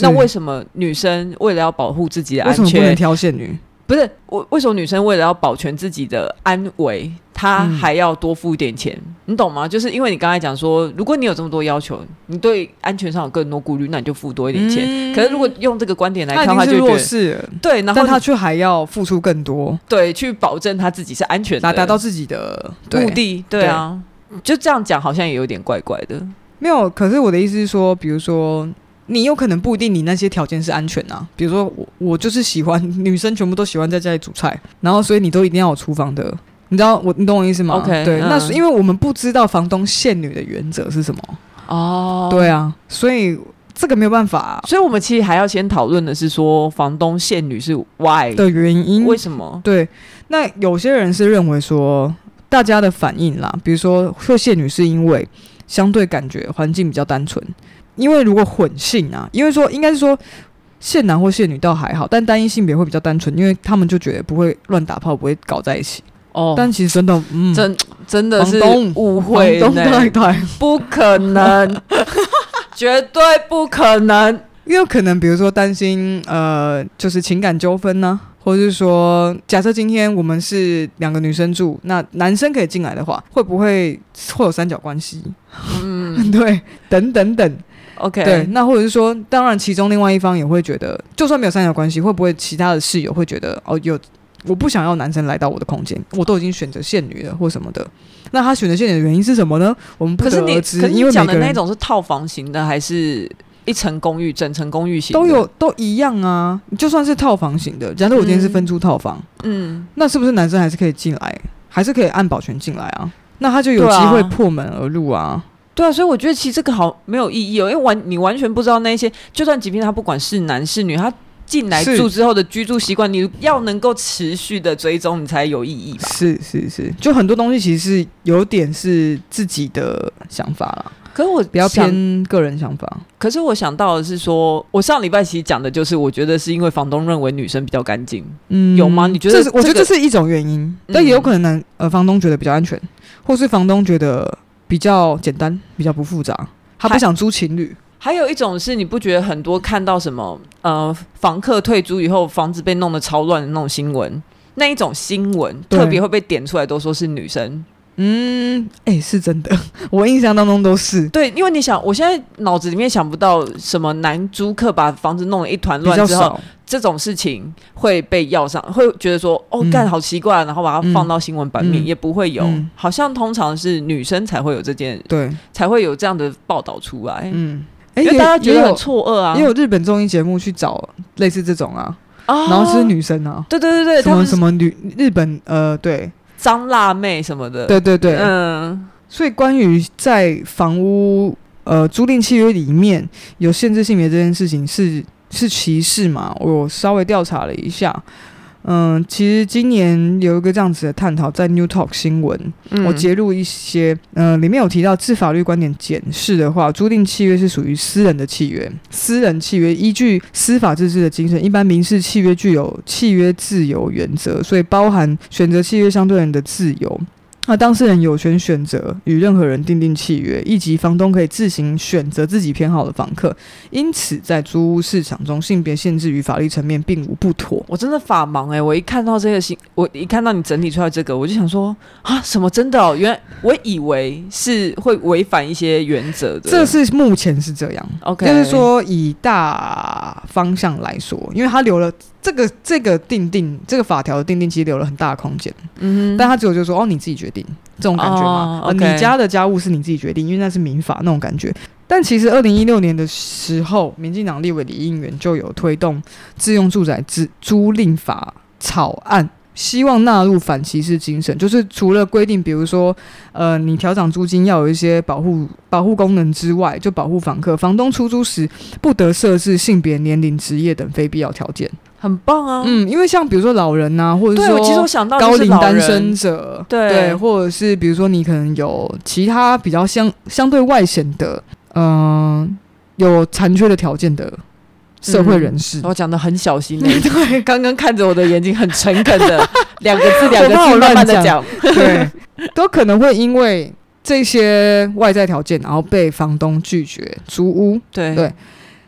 那为什么女生为了要保护自己的安全，不能挑现女？不是，我为什么女生为了要保全自己的安危，她还要多付一点钱？嗯、你懂吗？就是因为你刚才讲说，如果你有这么多要求，你对安全上有更多顾虑，那你就付多一点钱。嗯、可是如果用这个观点来看，他就弱势，对，然后但他却还要付出更多，对，去保证他自己是安全的，达达到自己的目的。对啊，对就这样讲好像也有点怪怪的。没有，可是我的意思是说，比如说。你有可能不一定，你那些条件是安全啊。比如说我，我就是喜欢 女生全部都喜欢在家里煮菜，然后所以你都一定要有厨房的，你知道我你懂我意思吗？OK，对，嗯、那是因为我们不知道房东限女的原则是什么哦。对啊，所以这个没有办法、啊，所以我们其实还要先讨论的是说，房东限女是 why 的原因，为什么？对，那有些人是认为说大家的反应啦，比如说会限女是因为相对感觉环境比较单纯。因为如果混性啊，因为说应该是说现男或现女倒还好，但单一性别会比较单纯，因为他们就觉得不会乱打炮，不会搞在一起。哦，但其实真的，嗯，真真的是误会，房东太太不可能，绝对不可能，因为有可能比如说担心呃，就是情感纠纷呢，或者是说假设今天我们是两个女生住，那男生可以进来的话，会不会会有三角关系？嗯，对，等等等。OK，对，那或者是说，当然其中另外一方也会觉得，就算没有三角关系，会不会其他的室友会觉得，哦，有我不想要男生来到我的空间，我都已经选择现女了或什么的，那他选择现女的原因是什么呢？我们不得而知。可是你讲的那种是套房型的，还是一层公寓、整层公寓型？都有，都一样啊。就算是套房型的，假设我今天是分租套房，嗯，那是不是男生还是可以进来，还是可以按保全进来啊？那他就有机会破门而入啊。对啊，所以我觉得其实这个好没有意义哦，因为完你完全不知道那些，就算即便他不管是男是女，他进来住之后的居住习惯，你要能够持续的追踪，你才有意义吧？是是是，就很多东西其实是有点是自己的想法啦。可是我比较偏个人想法。可是我想到的是说，我上礼拜其实讲的就是，我觉得是因为房东认为女生比较干净，嗯，有吗？你觉得、这是？我觉得这是一种原因，嗯、但也有可能男，呃，房东觉得比较安全，或是房东觉得。比较简单，比较不复杂，他不想租情侣。还有一种是，你不觉得很多看到什么呃，房客退租以后房子被弄得超乱的那种新闻，那一种新闻特别会被点出来，都说是女生。嗯，哎、欸，是真的，我印象当中都是。对，因为你想，我现在脑子里面想不到什么男租客把房子弄得一团乱之后。这种事情会被要上，会觉得说哦，干好奇怪，然后把它放到新闻版面，也不会有，好像通常是女生才会有这件，对，才会有这样的报道出来，嗯，因为大家觉得很错愕啊，也有日本综艺节目去找类似这种啊，然后是女生啊，对对对对，什么什么女日本呃，对，脏辣妹什么的，对对对，嗯，所以关于在房屋呃租赁契约里面有限制性别这件事情是。是歧视嘛？我稍微调查了一下，嗯，其实今年有一个这样子的探讨，在 New Talk 新闻，嗯、我截录一些，嗯、呃，里面有提到，自法律观点检视的话，租赁契约是属于私人的契约，私人契约依据司法自治的精神，一般民事契约具有契约自由原则，所以包含选择契约相对人的自由。那当事人有权选择与任何人订定契约，以及房东可以自行选择自己偏好的房客。因此，在租屋市场中，性别限制与法律层面并无不妥。我真的法盲哎、欸！我一看到这个新，我一看到你整理出来这个，我就想说啊，什么真的哦？原来我以为是会违反一些原则的。这是目前是这样，OK，就是说以大方向来说，因为他留了这个这个定定这个法条的定定，其实留了很大的空间。嗯，但他只有就是说哦，你自己决定这种感觉嘛。哦 okay、你家的家务是你自己决定，因为那是民法那种感觉。但其实二零一六年的时候，民进党立委李应元就有推动自用住宅租租赁法草案，希望纳入反歧视精神，就是除了规定，比如说呃，你调涨租金要有一些保护保护功能之外，就保护房客，房东出租时不得设置性别、年龄、职业等非必要条件。很棒啊，嗯，因为像比如说老人呐、啊，或者说高龄单身者，对，对，或者是比如说你可能有其他比较相相对外显的，嗯、呃，有残缺的条件的社会人士，嗯、我讲的很小心、欸，对，刚刚看着我的眼睛很诚恳的 两个字，两个字慢慢的讲，对，都可能会因为这些外在条件，然后被房东拒绝租屋，对。对，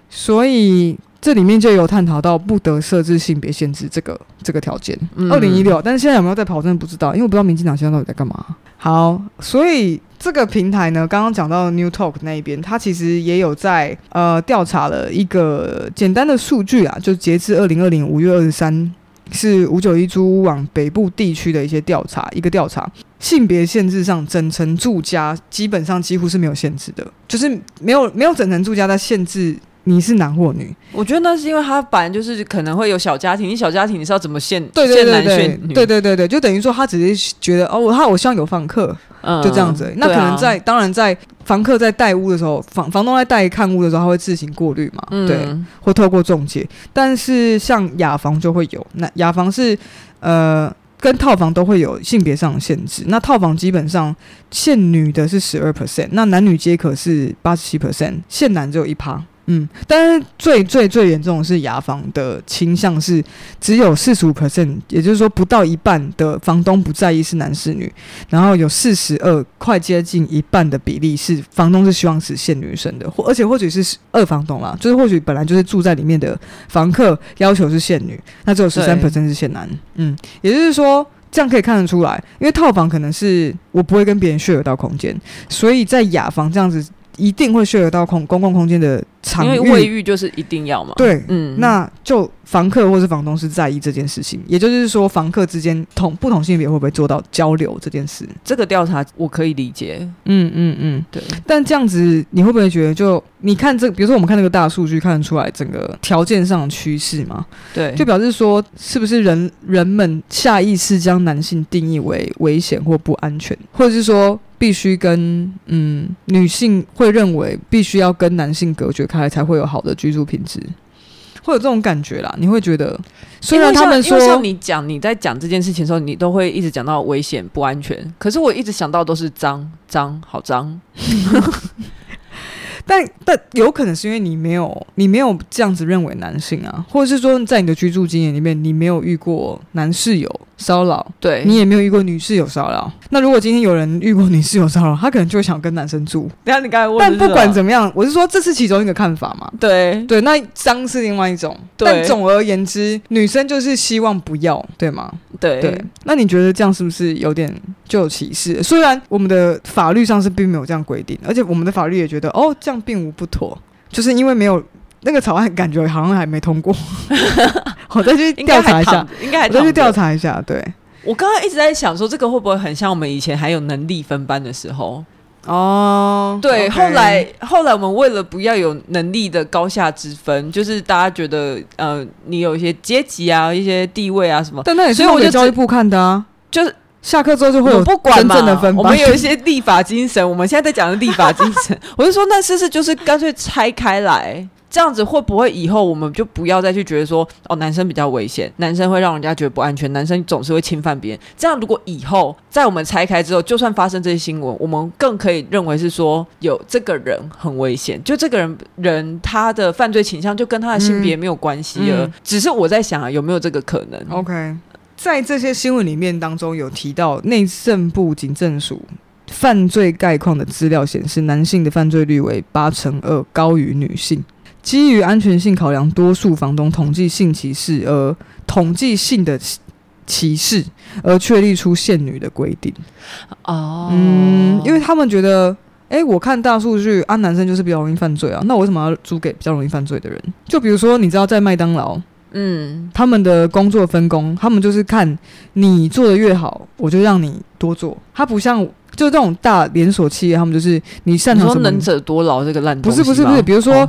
所以。这里面就有探讨到不得设置性别限制这个这个条件。二零一六，但是现在有没有在跑？真的不知道，因为我不知道民进党现在到底在干嘛。好，所以这个平台呢，刚刚讲到 New Talk 那一边，它其实也有在呃调查了一个简单的数据啊，就截至二零二零五月二十三，是五九一租屋网北部地区的一些调查，一个调查性别限制上，整层住家基本上几乎是没有限制的，就是没有没有整层住家在限制。你是男或女？我觉得那是因为他本来就是可能会有小家庭，你小家庭你是要怎么限？对对对对，限男限女？对对对对，就等于说他只是觉得哦，他我希望有房客，嗯、就这样子。那可能在、啊、当然在房客在带屋的时候，房房东在带看屋的时候，他会自行过滤嘛，嗯、对，或透过中介。但是像雅房就会有，那雅房是呃跟套房都会有性别上的限制。那套房基本上限女的是十二 percent，那男女皆可是八十七 percent，限男只有一趴。嗯，但是最最最严重的是雅房的倾向是只有四十五 percent，也就是说不到一半的房东不在意是男是女，然后有四十二，快接近一半的比例是房东是希望是现女生的，或而且或许是二房东啦，就是或许本来就是住在里面的房客要求是限女，那只有十三 percent 是限男。嗯，也就是说这样可以看得出来，因为套房可能是我不会跟别人 share 到空间，所以在雅房这样子。一定会 share 到空公共空间的因为卫浴就是一定要嘛。对，嗯，那就房客或是房东是在意这件事情，也就是说，房客之间同不同性别会不会做到交流这件事？这个调查我可以理解，嗯嗯嗯，对。但这样子你会不会觉得，就你看这，比如说我们看那个大数据，看得出来整个条件上的趋势嘛？对，就表示说，是不是人人们下意识将男性定义为危险或不安全，或者是说？必须跟嗯女性会认为必须要跟男性隔绝开来才会有好的居住品质，会有这种感觉啦。你会觉得，虽然他们说你讲你在讲这件事情的时候，你都会一直讲到危险不安全，可是我一直想到都是脏脏好脏。但但有可能是因为你没有你没有这样子认为男性啊，或者是说在你的居住经验里面，你没有遇过男室友骚扰，对，你也没有遇过女室友骚扰。那如果今天有人遇过女室友骚扰，他可能就会想跟男生住。等下你刚才问，但不管怎么样，我是说这是其中一个看法嘛。对对，那脏是另外一种。但总而言之，女生就是希望不要，对吗？对对。那你觉得这样是不是有点就有歧视？虽然我们的法律上是并没有这样规定，而且我们的法律也觉得哦，这样并无不妥，就是因为没有那个草案，感觉好像还没通过。我再去 调查一下，应该还再去调查一下，对。我刚刚一直在想说，这个会不会很像我们以前还有能力分班的时候？哦，对，okay. 后来后来我们为了不要有能力的高下之分，就是大家觉得呃，你有一些阶级啊、一些地位啊什么，但那也是我就教育部看的啊，就是下课之后就会有不管真正的分班，我们有一些立法精神，我们现在在讲的立法精神，我就说那是不是就是干脆拆开来？这样子会不会以后我们就不要再去觉得说哦，男生比较危险，男生会让人家觉得不安全，男生总是会侵犯别人。这样如果以后在我们拆开之后，就算发生这些新闻，我们更可以认为是说有这个人很危险，就这个人人他的犯罪倾向就跟他的性别没有关系了。嗯嗯、只是我在想啊，有没有这个可能？OK。在这些新闻里面当中有提到，内政部警政署犯罪概况的资料显示，男性的犯罪率为八成二，高于女性。基于安全性考量，多数房东统计性歧视，而统计性的歧视，而确立出限女的规定。哦，嗯，因为他们觉得，哎、欸，我看大数据，啊，男生就是比较容易犯罪啊，那我为什么要租给比较容易犯罪的人？就比如说，你知道在麦当劳，嗯，他们的工作分工，他们就是看你做的越好，我就让你多做。他不像就这种大连锁企业，他们就是你擅长什么，能者多劳这个烂不是不是不是，比如说。哦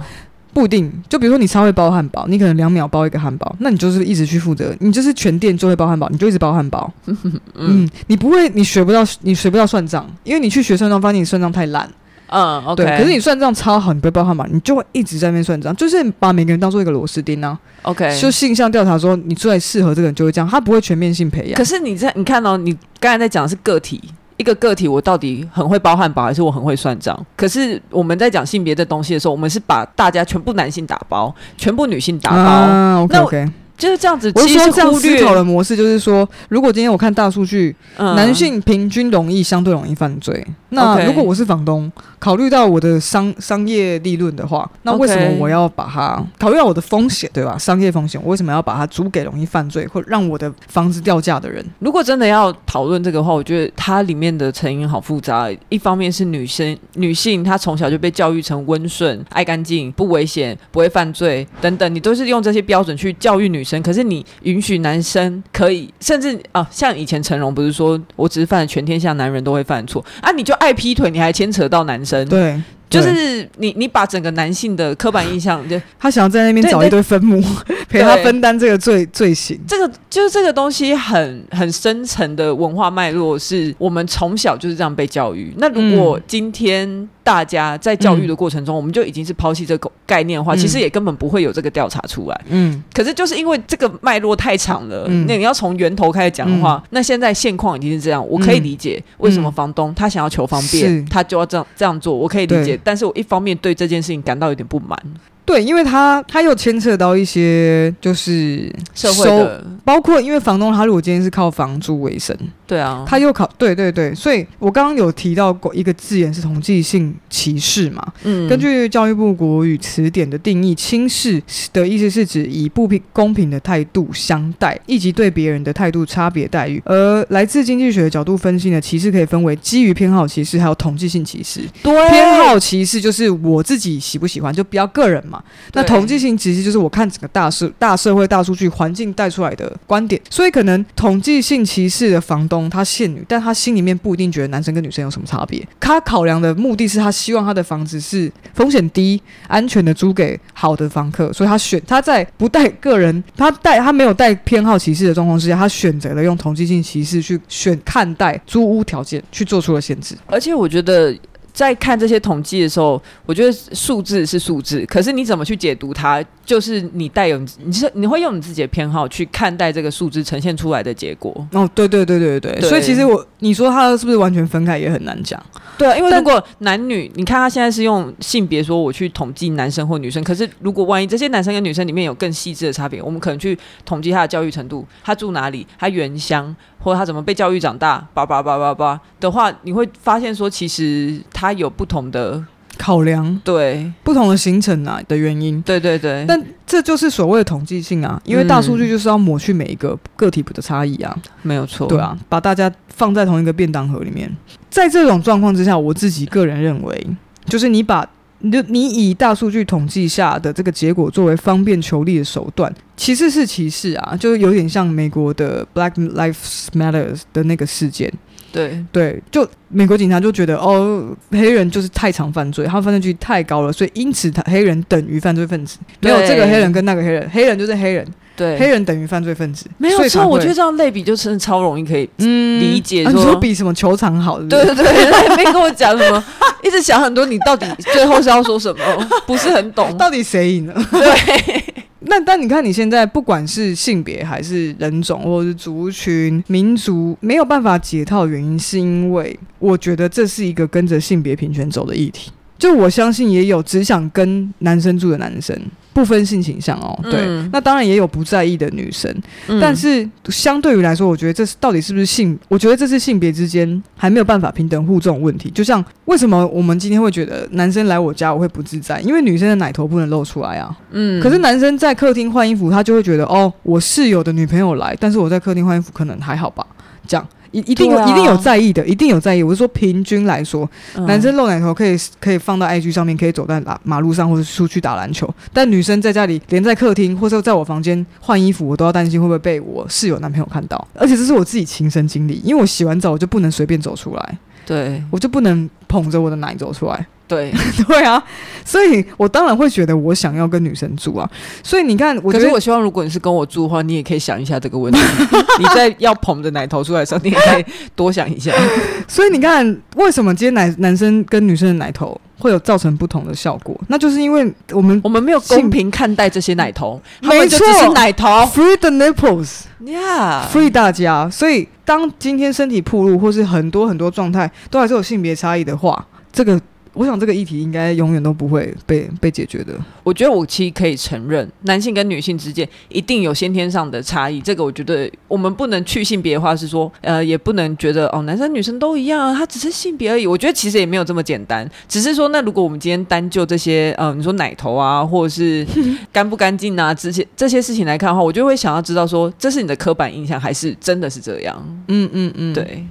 不一定，就比如说你超会包汉堡，你可能两秒包一个汉堡，那你就是一直去负责，你就是全店就会包汉堡，你就一直包汉堡。嗯，嗯，你不会，你学不到，你学不到算账，因为你去学算账，发现你算账太烂。嗯，OK。对，可是你算账超好，你不会包汉堡，你就会一直在那边算账，就是把每个人当做一个螺丝钉啊。OK。就性向调查说，你最适合这个人就会这样，他不会全面性培养。可是你在你看到、哦、你刚才在讲的是个体。一个个体，我到底很会包汉堡，还是我很会算账？可是我们在讲性别的东西的时候，我们是把大家全部男性打包，全部女性打包。OK。就是这样子，我是说这样思考的模式，就是说，如果今天我看大数据，嗯，男性平均容易相对容易犯罪。那如果我是房东，考虑到我的商商业利润的话，那为什么我要把它考虑到我的风险，对吧？商业风险，我为什么要把它租给容易犯罪或让我的房子掉价的人？如果真的要讨论这个的话，我觉得它里面的成因好复杂。一方面是女生，女性她从小就被教育成温顺、爱干净、不危险、不会犯罪等等，你都是用这些标准去教育女生。可是你允许男生可以，甚至啊，像以前成龙不是说，我只是犯了全天下男人都会犯错啊，你就爱劈腿，你还牵扯到男生，对。就是你，你把整个男性的刻板印象，就他想要在那边找一堆分母，陪他分担这个罪罪行。这个就是这个东西很很深层的文化脉络，是我们从小就是这样被教育。那如果今天大家在教育的过程中，嗯、我们就已经是抛弃这个概念的话，嗯、其实也根本不会有这个调查出来。嗯，可是就是因为这个脉络太长了，嗯、那你要从源头开始讲的话，嗯、那现在现况已经是这样，我可以理解为什么房东他想要求方便，嗯、他就要这样这样做，我可以理解。但是我一方面对这件事情感到有点不满。对，因为他他又牵扯到一些就是社会的，包括因为房东他如果今天是靠房租为生，对啊，他又考对对对，所以我刚刚有提到过一个字眼是统计性歧视嘛，嗯，根据教育部国语词典的定义，轻视的意思是指以不平公平的态度相待，以及对别人的态度差别待遇。而来自经济学的角度分析呢，歧视可以分为基于偏好歧视，还有统计性歧视。对，偏好歧视就是我自己喜不喜欢，就比较个人嘛。那统计性歧视就是我看整个大社大社会大数据环境带出来的观点，所以可能统计性歧视的房东他限女，但他心里面不一定觉得男生跟女生有什么差别。他考量的目的是他希望他的房子是风险低、安全的租给好的房客，所以他选他在不带个人，他带他没有带偏好歧视的状况之下，他选择了用同性性歧视去选看待租屋条件，去做出了限制。而且我觉得。在看这些统计的时候，我觉得数字是数字，可是你怎么去解读它，就是你带有你是你会用你自己的偏好去看待这个数字呈现出来的结果。哦，对对对对对，对所以其实我你说它是不是完全分开也很难讲。对啊，因为如果男女，你看他现在是用性别说我去统计男生或女生，可是如果万一这些男生跟女生里面有更细致的差别，我们可能去统计他的教育程度，他住哪里，他原乡。或者他怎么被教育长大，叭叭叭叭叭的话，你会发现说，其实他有不同的考量，对不同的形成啊的原因，对对对。但这就是所谓的统计性啊，因为大数据就是要抹去每一个个体的差异啊，嗯、没有错，对啊，把大家放在同一个便当盒里面。在这种状况之下，我自己个人认为，就是你把。你就你以大数据统计下的这个结果作为方便求利的手段，其实是歧视啊，就有点像美国的 Black Lives Matter 的那个事件。对对，就美国警察就觉得哦，黑人就是太常犯罪，他犯罪率太高了，所以因此他黑人等于犯罪分子。没有这个黑人跟那个黑人，黑人就是黑人。对，黑人等于犯罪分子，没有错。我觉得这样类比就真的超容易可以理解说。说、嗯啊、你说比什么球场好是不是？对对对，他也 没跟我讲什么，一直想很多。你到底最后是要说什么？不是很懂，到底谁赢了？对。但但你看你现在不管是性别还是人种或者是族群、民族，没有办法解套原因，是因为我觉得这是一个跟着性别平权走的议题。就我相信也有只想跟男生住的男生。不分性倾向哦，对，嗯那当然也有不在意的女生，嗯但是相对于来说，我觉得这是到底是不是性？我觉得这是性别之间还没有办法平等互这种问题。就像为什么我们今天会觉得男生来我家我会不自在？因为女生的奶头不能露出来啊。嗯可是男生在客厅换衣服，他就会觉得哦，我室友的女朋友来，但是我在客厅换衣服可能还好吧？这样一一定有、啊一定有在意的，一定有在意。我是说平均来说，嗯男生露奶头可以可以放到 IG 上面，可以走在马马路上或者出去打篮球，但女生在家里连在客厅或者在我房间换衣服，我都要担心会不会被我室友男朋友看到。而且这是我自己亲身经历，因为我洗完澡我就不能随便走出来，对我就不能捧着我的奶走出来。对，对啊，所以我当然会觉得我想要跟女生住啊。所以你看，我可觉得是我希望，如果你是跟我住的话，你也可以想一下这个问题。你在要捧着奶头出来的时候，你也可以多想一下。所以你看，为什么今天男男生跟女生的奶头会有造成不同的效果？那就是因为我们我们没有公平看待这些奶头，他没错奶头 free the nipples。，Yeah，free 大家，所以当今天身体暴露或是很多很多状态都还是有性别差异的话，这个我想这个议题应该永远都不会被被解决的。我觉得我其实可以承认，男性跟女性之间一定有先天上的差异。这个我觉得我们不能去性别化，是说呃，也不能觉得哦，男生女生都一样啊，他只是性别而已。我觉得其实也没有这么简单，只是说那如果我们今天单就这些呃，你说奶头啊，或者是 干不干净啊，这些这些事情来看的话，我就会想要知道说，这是你的刻板印象，还是真的是这样？嗯嗯嗯，。对，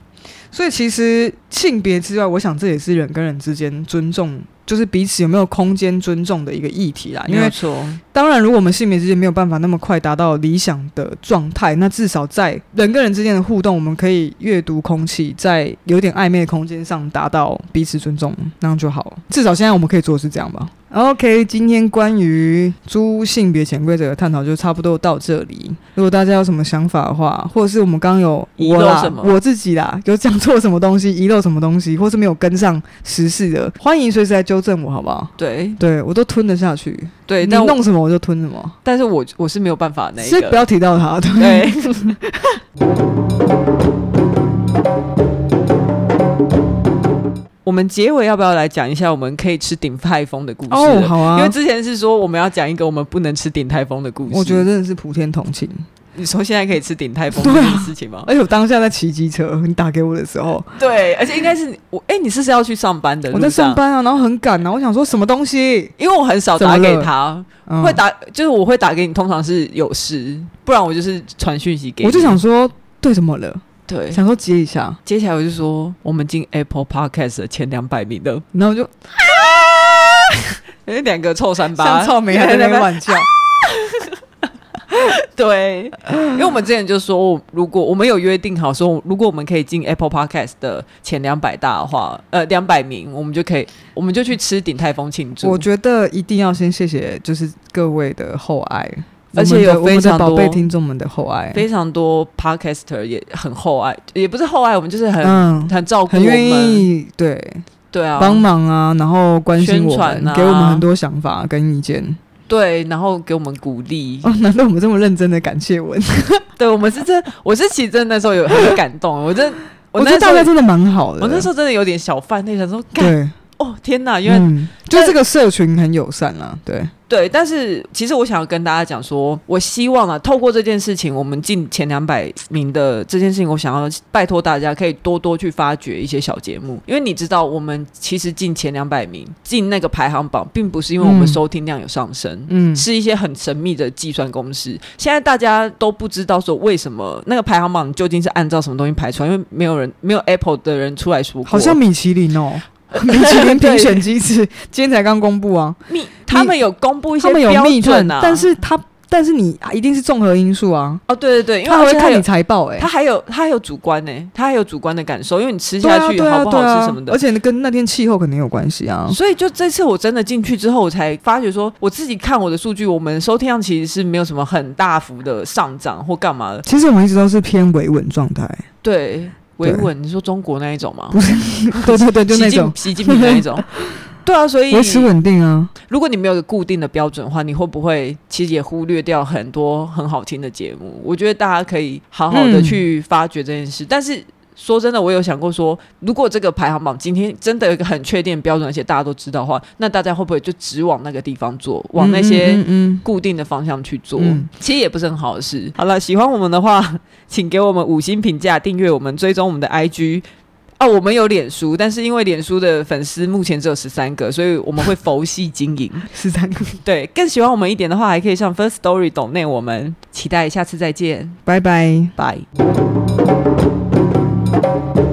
所以其实性别之外，我想这也是人跟人之间尊重，就是彼此有没有空间尊重的一个议题啦。因为没有错。当然，如果我们性别之间没有办法那么快达到理想的状态，那至少在人跟人之间的互动，我们可以阅读空气，在有点暧昧的空间上达到彼此尊重，那样就好了。至少现在我们可以做的是这样吧。OK，今天关于诸性别潜规则的探讨就差不多到这里。如果大家有什么想法的话，或者是我们刚刚有遗我啦漏什么我自己啦，有讲错什么东西，遗漏什么东西，或是没有跟上时事的，欢迎随时来纠正我，好不好？对对我都吞得下去，对，你但我弄什么我就吞什么。但是我我是没有办法那一个，是不要提到他，对。对。我们结尾要不要来讲一下我们可以吃鼎泰丰的故事？哦，好啊，因为之前是说我们要讲一个我们不能吃鼎泰丰的故事。我觉得真的是普天同庆。你说现在可以吃鼎泰丰对啊这件事情吗？而且我当下在骑机车，你打给我的时候，对，而且应该是我，哎、你是不是要去上班的？我在上，班啊，然后很赶啊，我想说什么东西，因为我很少打给他，嗯会打就是我会打给你，通常是有事，不然我就是传讯息给你。我就想说，对，怎么了？对，想说接一下，接下来我就说我们进 Apple Podcast 的前两百名的，然后我就有 两个臭三八，像草莓还在那边乱叫。对，因为我们之前就说，如果我们有约定好说，如果我们可以进 Apple Podcast 的前两百大的话，呃，两百名，我们就可以，我们就去吃鼎泰丰庆祝。我觉得一定要先谢谢，就是各位的厚爱，而且有非常多的听众们的厚爱，非常多 Podcaster 也很厚爱，也不是厚爱，我们就是很、嗯，很照顾我很愿，意对对啊，帮忙啊，然后关心我们，给我们很多想法跟意见。对，然后给我们鼓励。哦，难道我们这么认真的感谢文？对，我们是真，我是其实真的那时候有很感动，我真，我觉那时候得大家真的蛮好的。我那时候真的有点小犯内，想说，干对，哦天哪，因为。嗯，就这个社群很友善啊，对，对，但是其实我想要跟大家讲说，我希望啊，透过这件事情，我们进前两百名的这件事情，我想要拜托大家可以多多去发掘一些小节目，因为你知道，我们其实进前两百名，进那个排行榜，并不是因为我们收听量有上升，嗯，是一些很神秘的计算公式。现在大家都不知道说为什么那个排行榜究竟是按照什么东西排出来，因为没有人没有 Apple 的人出来说过，好像米其林哦，米其林评选机制今天才刚公布啊，密，他们有公布一些他们有标密探准啊，但是他但是你一定是综合因素啊，哦，对对对，因为他还会看你财报哎。他，还有他还有主观呢、他还有主观的感受，因为你吃下去好不好吃什么的。而且跟那天气候肯定有关系啊，所以就这次我真的进去之后，我才发觉说，我自己看我的数据，我们收听量其实是没有什么很大幅的上涨或干嘛的。其实我们一直都是偏维稳状态，对，维稳，你说中国那一种吗？对对对，就那种习近平那一种。对啊，所以维持稳定啊，如果你没有一个固定的标准的话，你会不会其实也忽略掉很多很好听的节目？我觉得大家可以好好的去发掘这件事，但是。说真的，我有想过说，如果这个排行榜今天真的有一个很确定标准，而且大家都知道的话，那大家会不会就只往那个地方做，往那些固定的方向去做？嗯嗯嗯、其实也不是很好的事。好了，喜欢我们的话，请给我们五星评价，订阅我们，追踪我们的 IG。哦，我们有脸书，但是因为脸书的粉丝目前只有十三个，所以我们会佛系经营 十三个。对，更喜欢我们一点的话，还可以上 First Story 懂内我们，期待下次再见，拜拜，拜。Thank you.